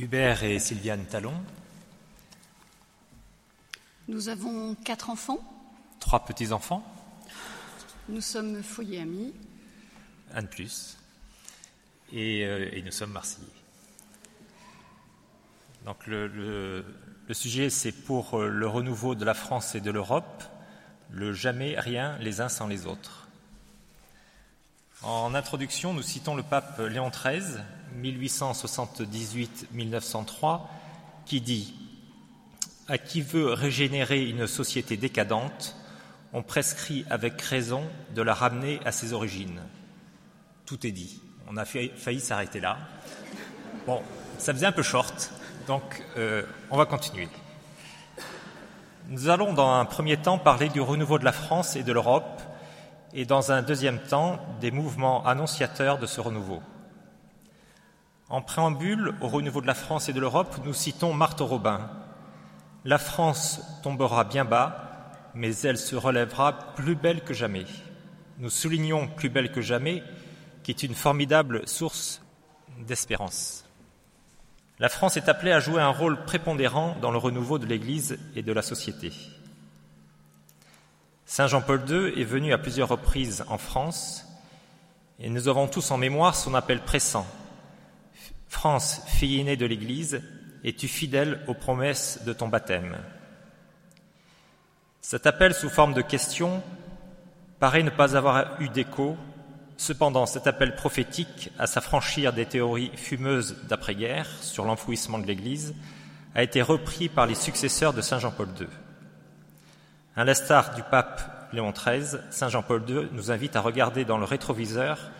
Hubert et Sylviane Talon. Nous avons quatre enfants. Trois petits-enfants. Nous sommes foyer amis. Un de plus. Et, euh, et nous sommes marseillais. Donc le, le, le sujet, c'est pour euh, le renouveau de la France et de l'Europe, le jamais rien les uns sans les autres. En introduction, nous citons le pape Léon XIII, 1878-1903, qui dit À qui veut régénérer une société décadente, on prescrit avec raison de la ramener à ses origines. Tout est dit. On a failli s'arrêter là. Bon, ça faisait un peu short, donc euh, on va continuer. Nous allons dans un premier temps parler du renouveau de la France et de l'Europe, et dans un deuxième temps des mouvements annonciateurs de ce renouveau. En préambule au renouveau de la France et de l'Europe, nous citons Marthe Robin. La France tombera bien bas, mais elle se relèvera plus belle que jamais. Nous soulignons plus belle que jamais, qui est une formidable source d'espérance. La France est appelée à jouer un rôle prépondérant dans le renouveau de l'Église et de la société. Saint Jean-Paul II est venu à plusieurs reprises en France et nous avons tous en mémoire son appel pressant. France, fille aînée de l'Église, es-tu fidèle aux promesses de ton baptême? Cet appel sous forme de question paraît ne pas avoir eu d'écho, cependant cet appel prophétique à s'affranchir des théories fumeuses d'après-guerre sur l'enfouissement de l'Église a été repris par les successeurs de Saint Jean-Paul II. À l'instar du pape Léon XIII, Saint Jean-Paul II nous invite à regarder dans le rétroviseur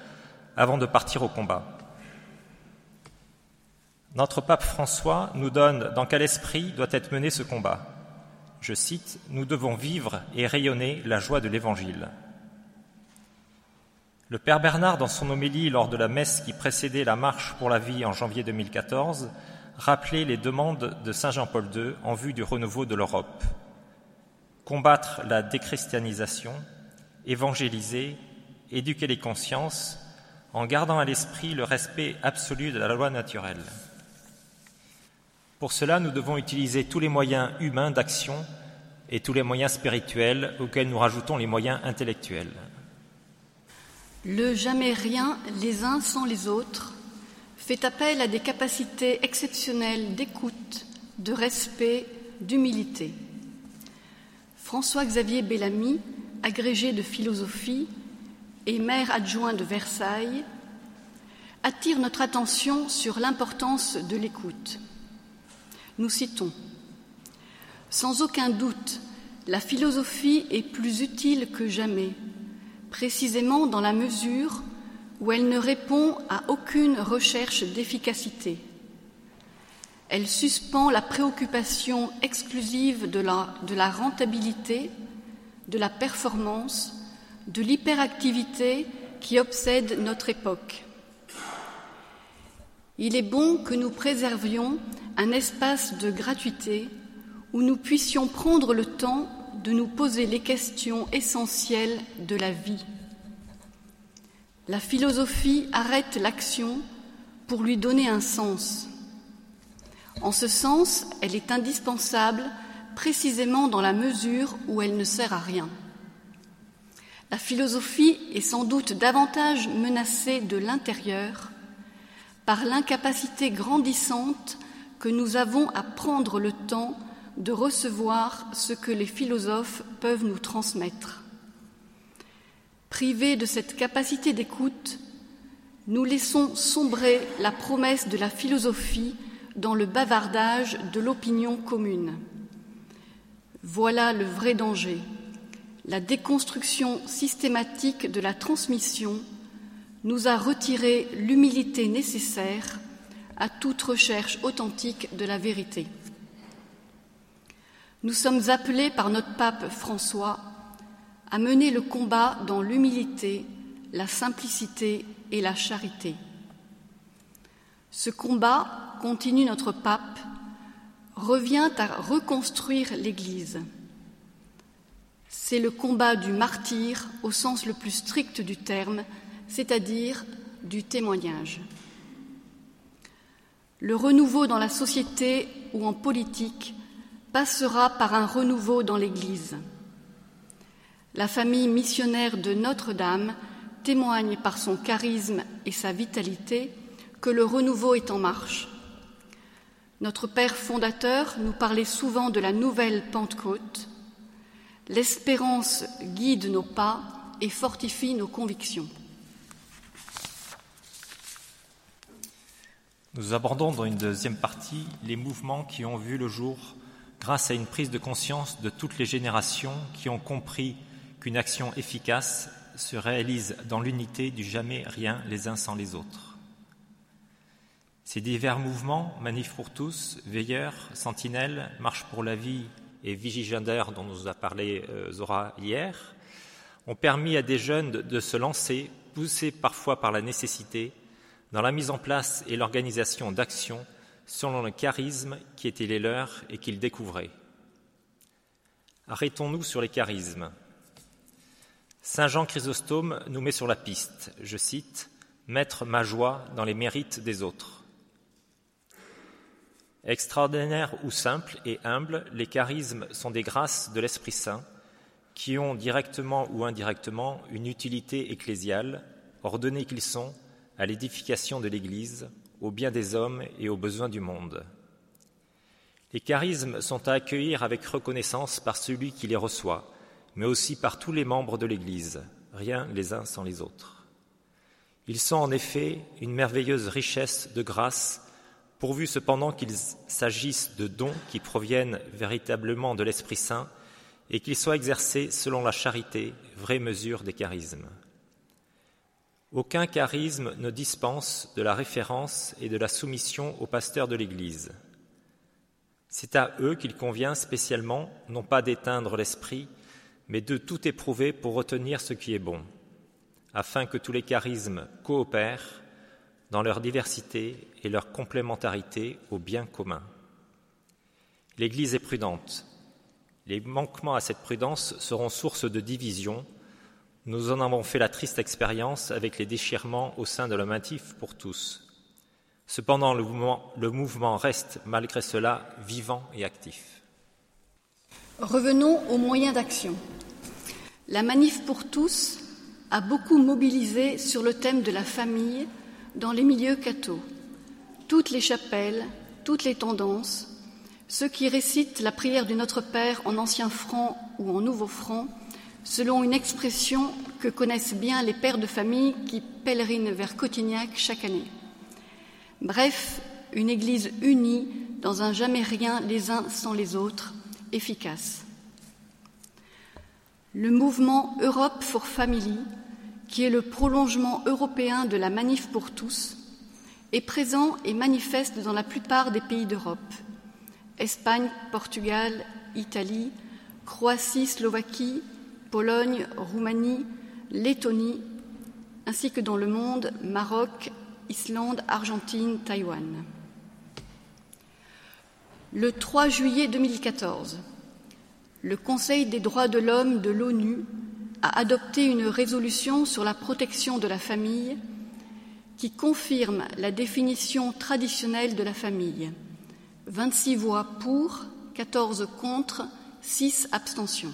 avant de partir au combat. Notre pape François nous donne dans quel esprit doit être mené ce combat. Je cite, Nous devons vivre et rayonner la joie de l'Évangile. Le Père Bernard, dans son homélie lors de la messe qui précédait la marche pour la vie en janvier 2014, rappelait les demandes de Saint Jean-Paul II en vue du renouveau de l'Europe combattre la déchristianisation, évangéliser, éduquer les consciences, en gardant à l'esprit le respect absolu de la loi naturelle. Pour cela, nous devons utiliser tous les moyens humains d'action et tous les moyens spirituels auxquels nous rajoutons les moyens intellectuels. Le jamais rien les uns sans les autres fait appel à des capacités exceptionnelles d'écoute, de respect, d'humilité. François-Xavier Bellamy, agrégé de philosophie et maire adjoint de Versailles, attire notre attention sur l'importance de l'écoute. Nous citons Sans aucun doute, la philosophie est plus utile que jamais, précisément dans la mesure où elle ne répond à aucune recherche d'efficacité. Elle suspend la préoccupation exclusive de la, rentabilité, de la performance, de l'hyperactivité qui obsède notre époque. Il est bon que nous préservions un espace de gratuité où nous puissions prendre le temps de nous poser les questions essentielles de la vie. La philosophie arrête l'action pour lui donner un sens. En ce sens, elle est indispensable précisément dans la mesure où elle ne sert à rien. La philosophie est sans doute davantage menacée de l'intérieur par l'incapacité grandissante que nous avons à prendre le temps de recevoir ce que les philosophes peuvent nous transmettre. Privés de cette capacité d'écoute, nous laissons sombrer la promesse de la philosophie dans le bavardage de l'opinion commune. Voilà le vrai danger, la déconstruction systématique de la transmission nous a retiré l'humilité nécessaire à toute recherche authentique de la vérité. Nous sommes appelés par notre pape François à mener le combat dans l'humilité, la simplicité et la charité. Ce combat continue notre pape, revient à reconstruire l'Église. C'est le combat du martyr au sens le plus strict du terme, c'est-à-dire du témoignage. Le renouveau dans la société ou en politique passera par un renouveau dans l'Église. La famille missionnaire de Notre-Dame témoigne par son charisme et sa vitalité que le renouveau est en marche. Notre Père fondateur nous parlait souvent de la nouvelle Pentecôte. L'espérance guide nos pas et fortifie nos convictions. Nous abordons dans une deuxième partie les mouvements qui ont vu le jour grâce à une prise de conscience de toutes les générations qui ont compris qu'une action efficace se réalise dans l'unité du jamais rien les uns sans les autres. Ces divers mouvements, Manif pour tous, Veilleurs, Sentinelle, Marche pour la vie et Vigigender, dont nous a parlé euh, Zora hier, ont permis à des jeunes de se lancer, poussés parfois par la nécessité, dans la mise en place et l'organisation d'actions selon le charisme qui était les leurs et qu'ils découvraient. Arrêtons-nous sur les charismes. Saint Jean Chrysostome nous met sur la piste, je cite, Mettre ma joie dans les mérites des autres. Extraordinaires ou simples et humbles, les charismes sont des grâces de l'Esprit Saint qui ont directement ou indirectement une utilité ecclésiale, ordonnés qu'ils sont à l'édification de l'Église, au bien des hommes et aux besoins du monde. Les charismes sont à accueillir avec reconnaissance par celui qui les reçoit, mais aussi par tous les membres de l'Église, rien les uns sans les autres. Ils sont en effet une merveilleuse richesse de grâce, pourvu cependant qu'ils s'agissent de dons qui proviennent véritablement de l'Esprit Saint et qu'ils soient exercés selon la charité, vraie mesure des charismes. Aucun charisme ne dispense de la référence et de la soumission aux pasteurs de l'Église. C'est à eux qu'il convient spécialement non pas d'éteindre l'esprit, mais de tout éprouver pour retenir ce qui est bon, afin que tous les charismes coopèrent dans leur diversité et leur complémentarité au bien commun. L'Église est prudente. Les manquements à cette prudence seront source de division nous en avons fait la triste expérience avec les déchirements au sein de l'homatif pour tous. Cependant, le mouvement, le mouvement reste, malgré cela, vivant et actif. Revenons aux moyens d'action. La manif pour tous a beaucoup mobilisé sur le thème de la famille dans les milieux cathos. Toutes les chapelles, toutes les tendances, ceux qui récitent la prière du Notre Père en ancien franc ou en nouveau franc selon une expression que connaissent bien les pères de famille qui pèlerinent vers Cotignac chaque année. Bref, une Église unie dans un jamais rien les uns sans les autres, efficace. Le mouvement Europe for Family, qui est le prolongement européen de la Manif pour tous, est présent et manifeste dans la plupart des pays d'Europe Espagne, Portugal, Italie, Croatie, Slovaquie, Pologne, Roumanie, Lettonie, ainsi que dans le monde, Maroc, Islande, Argentine, Taïwan. Le 3 juillet 2014, le Conseil des droits de l'homme de l'ONU a adopté une résolution sur la protection de la famille qui confirme la définition traditionnelle de la famille. 26 voix pour, 14 contre, 6 abstentions.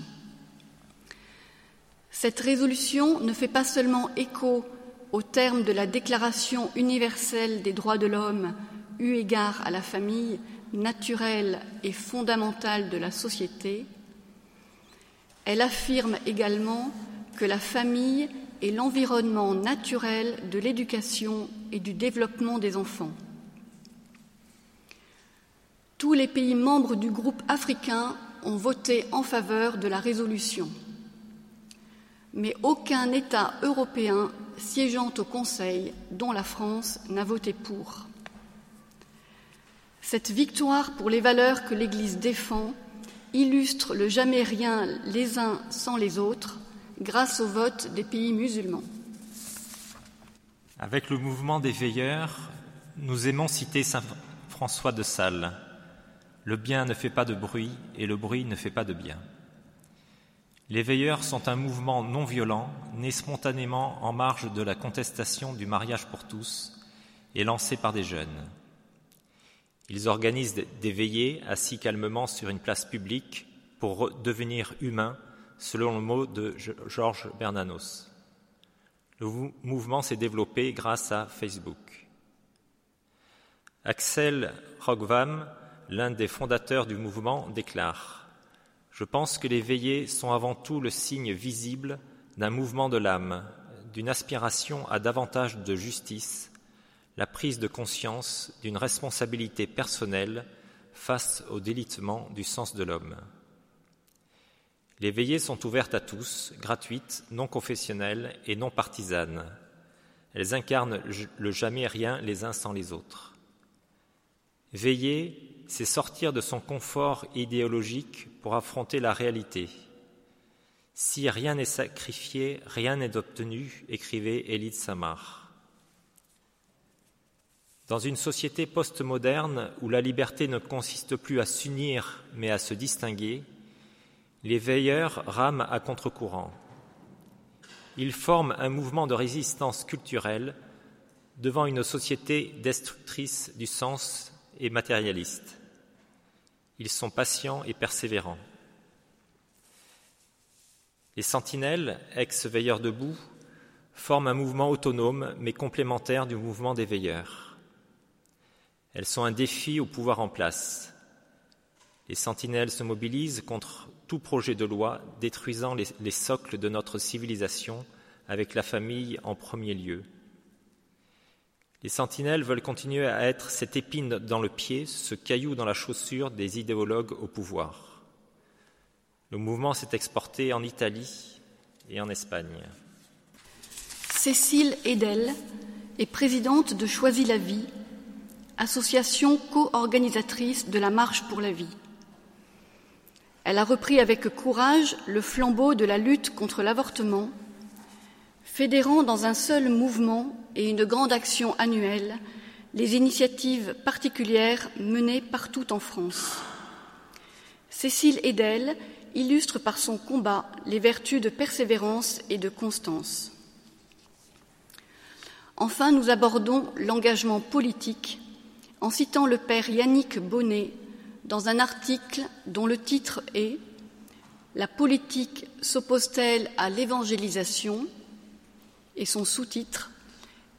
Cette résolution ne fait pas seulement écho aux termes de la Déclaration universelle des droits de l'homme eu égard à la famille naturelle et fondamentale de la société, elle affirme également que la famille est l'environnement naturel de l'éducation et du développement des enfants. Tous les pays membres du groupe africain ont voté en faveur de la résolution mais aucun État européen siégeant au Conseil, dont la France, n'a voté pour. Cette victoire pour les valeurs que l'Église défend illustre le jamais rien les uns sans les autres grâce au vote des pays musulmans. Avec le mouvement des veilleurs, nous aimons citer Saint François de Sales. Le bien ne fait pas de bruit et le bruit ne fait pas de bien. Les veilleurs sont un mouvement non violent, né spontanément en marge de la contestation du mariage pour tous et lancé par des jeunes. Ils organisent des veillées assis calmement sur une place publique pour devenir humains, selon le mot de Georges Bernanos. Le mouvement s'est développé grâce à Facebook. Axel Rogvam, l'un des fondateurs du mouvement, déclare Je pense que les veillées sont avant tout le signe visible d'un mouvement de l'âme, d'une aspiration à davantage de justice, la prise de conscience d'une responsabilité personnelle face au délitement du sens de l'homme. Les veillées sont ouvertes à tous, gratuites, non confessionnelles et non partisanes. Elles incarnent le jamais rien les uns sans les autres. Veiller, c'est sortir de son confort idéologique pour affronter la réalité. Si rien n'est sacrifié, rien n'est obtenu, écrivait Élie Samar. Dans une société postmoderne où la liberté ne consiste plus à s'unir mais à se distinguer, les veilleurs rament à contre-courant. Ils forment un mouvement de résistance culturelle devant une société destructrice du sens et matérialiste. Ils sont patients et persévérants. Les sentinelles, ex-veilleurs debout, forment un mouvement autonome mais complémentaire du mouvement des veilleurs. Elles sont un défi au pouvoir en place. Les sentinelles se mobilisent contre tout projet de loi détruisant les, socles de notre civilisation, avec la famille en premier lieu. Les sentinelles veulent continuer à être cette épine dans le pied, ce caillou dans la chaussure des idéologues au pouvoir. Le mouvement s'est exporté en Italie et en Espagne. Cécile Edel est présidente de Choisis la vie, association co-organisatrice de la Marche pour la vie. Elle a repris avec courage le flambeau de la lutte contre l'avortement, fédérant dans un seul mouvement et une grande action annuelle les initiatives particulières menées partout en France. Cécile Edel illustre par son combat les vertus de persévérance et de constance. Enfin, nous abordons l'engagement politique en citant le père Yannick Bonnet dans un article dont le titre est La politique s'oppose-t-elle à l'évangélisation? Et son sous-titre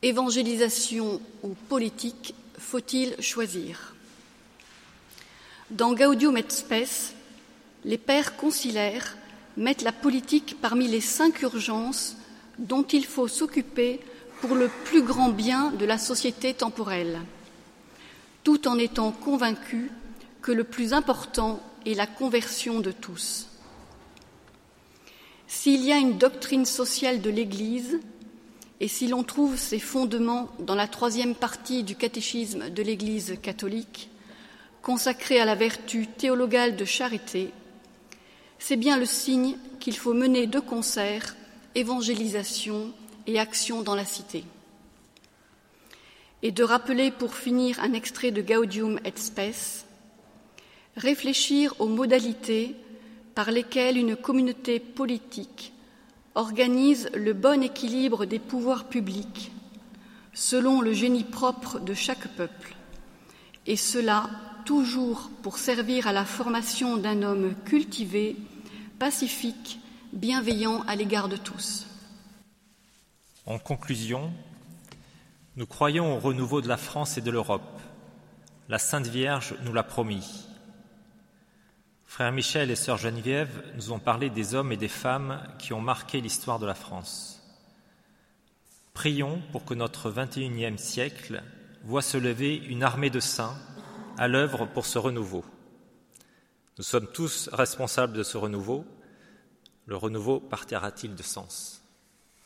Évangélisation ou politique, faut-il choisir? Dans Gaudium et Spes, les pères concilaires mettent la politique parmi les cinq urgences dont il faut s'occuper pour le plus grand bien de la société temporelle tout en étant convaincu que le plus important est la conversion de tous. S'il y a une doctrine sociale de l'Église, et si l'on trouve ses fondements dans la troisième partie du catéchisme de l'Église catholique, consacrée à la vertu théologale de charité, c'est bien le signe qu'il faut mener de concert évangélisation et action dans la cité. Et de rappeler pour finir un extrait de Gaudium et Spes, réfléchir aux modalités par lesquelles une communauté politique organise le bon équilibre des pouvoirs publics selon le génie propre de chaque peuple, et cela toujours pour servir à la formation d'un homme cultivé, pacifique, bienveillant à l'égard de tous. En conclusion, nous croyons au renouveau de la France et de l'Europe. La Sainte Vierge nous l'a promis. Frère Michel et sœur Geneviève nous ont parlé des hommes et des femmes qui ont marqué l'histoire de la France. Prions pour que notre 21e siècle voit se lever une armée de saints à l'œuvre pour ce renouveau. Nous sommes tous responsables de ce renouveau. Le renouveau partira-t-il de sens?